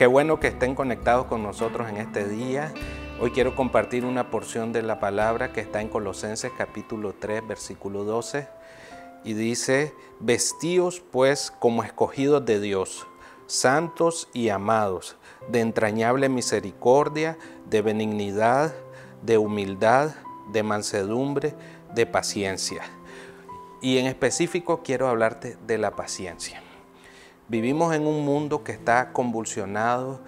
Qué bueno que estén conectados con nosotros en este día. Hoy quiero compartir una porción de la palabra que está en Colosenses capítulo 3, versículo 12. Y dice, vestíos pues como escogidos de Dios, santos y amados, de entrañable misericordia, de benignidad, de humildad, de mansedumbre, de paciencia. Y en específico quiero hablarte de la paciencia. Vivimos en un mundo que está convulsionado,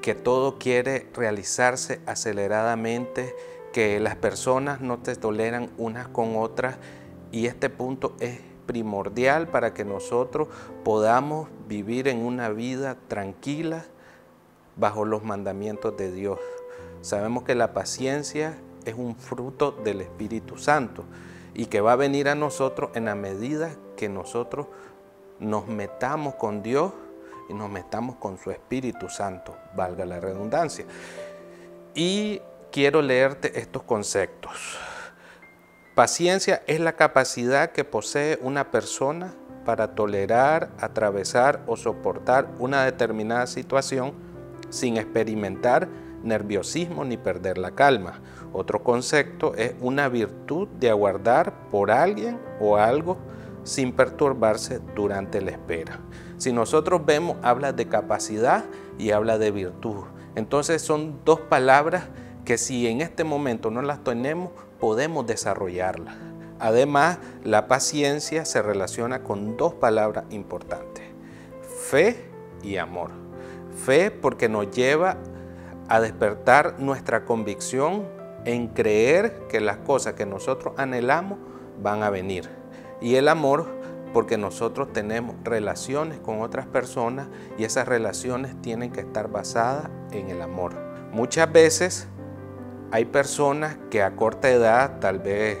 que todo quiere realizarse aceleradamente, que las personas no te toleran unas con otras y este punto es primordial para que nosotros podamos vivir en una vida tranquila bajo los mandamientos de Dios. Sabemos que la paciencia es un fruto del Espíritu Santo y que va a venir a nosotros en la medida que nosotros nos metamos con Dios y nos metamos con su Espíritu Santo, valga la redundancia. Y quiero leerte estos conceptos. Paciencia es la capacidad que posee una persona para tolerar, atravesar o soportar una determinada situación sin experimentar nerviosismo ni perder la calma. Otro concepto es una virtud de aguardar por alguien o algo sin perturbarse durante la espera. Si nosotros vemos, habla de capacidad y habla de virtud. Entonces son dos palabras que si en este momento no las tenemos, podemos desarrollarlas. Además, la paciencia se relaciona con dos palabras importantes, fe y amor. Fe porque nos lleva a despertar nuestra convicción en creer que las cosas que nosotros anhelamos van a venir. Y el amor porque nosotros tenemos relaciones con otras personas y esas relaciones tienen que estar basadas en el amor. Muchas veces hay personas que a corta edad, tal vez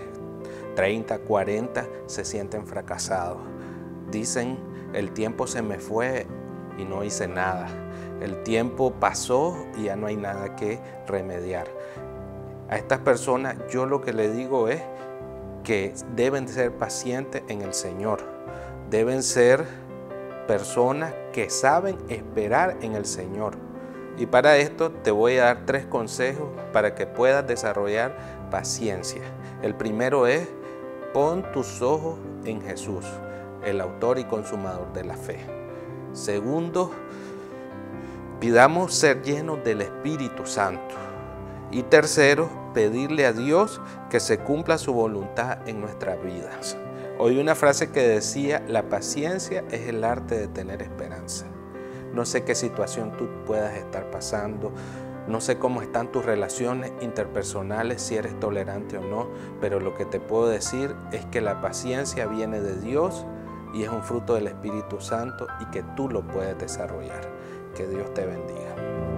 30, 40, se sienten fracasados. Dicen, el tiempo se me fue y no hice nada. El tiempo pasó y ya no hay nada que remediar. A estas personas yo lo que le digo es que deben ser pacientes en el Señor. Deben ser personas que saben esperar en el Señor. Y para esto te voy a dar tres consejos para que puedas desarrollar paciencia. El primero es, pon tus ojos en Jesús, el autor y consumador de la fe. Segundo, pidamos ser llenos del Espíritu Santo. Y tercero, pedirle a Dios que se cumpla su voluntad en nuestras vidas. Oí una frase que decía, la paciencia es el arte de tener esperanza. No sé qué situación tú puedas estar pasando, no sé cómo están tus relaciones interpersonales, si eres tolerante o no, pero lo que te puedo decir es que la paciencia viene de Dios y es un fruto del Espíritu Santo y que tú lo puedes desarrollar. Que Dios te bendiga.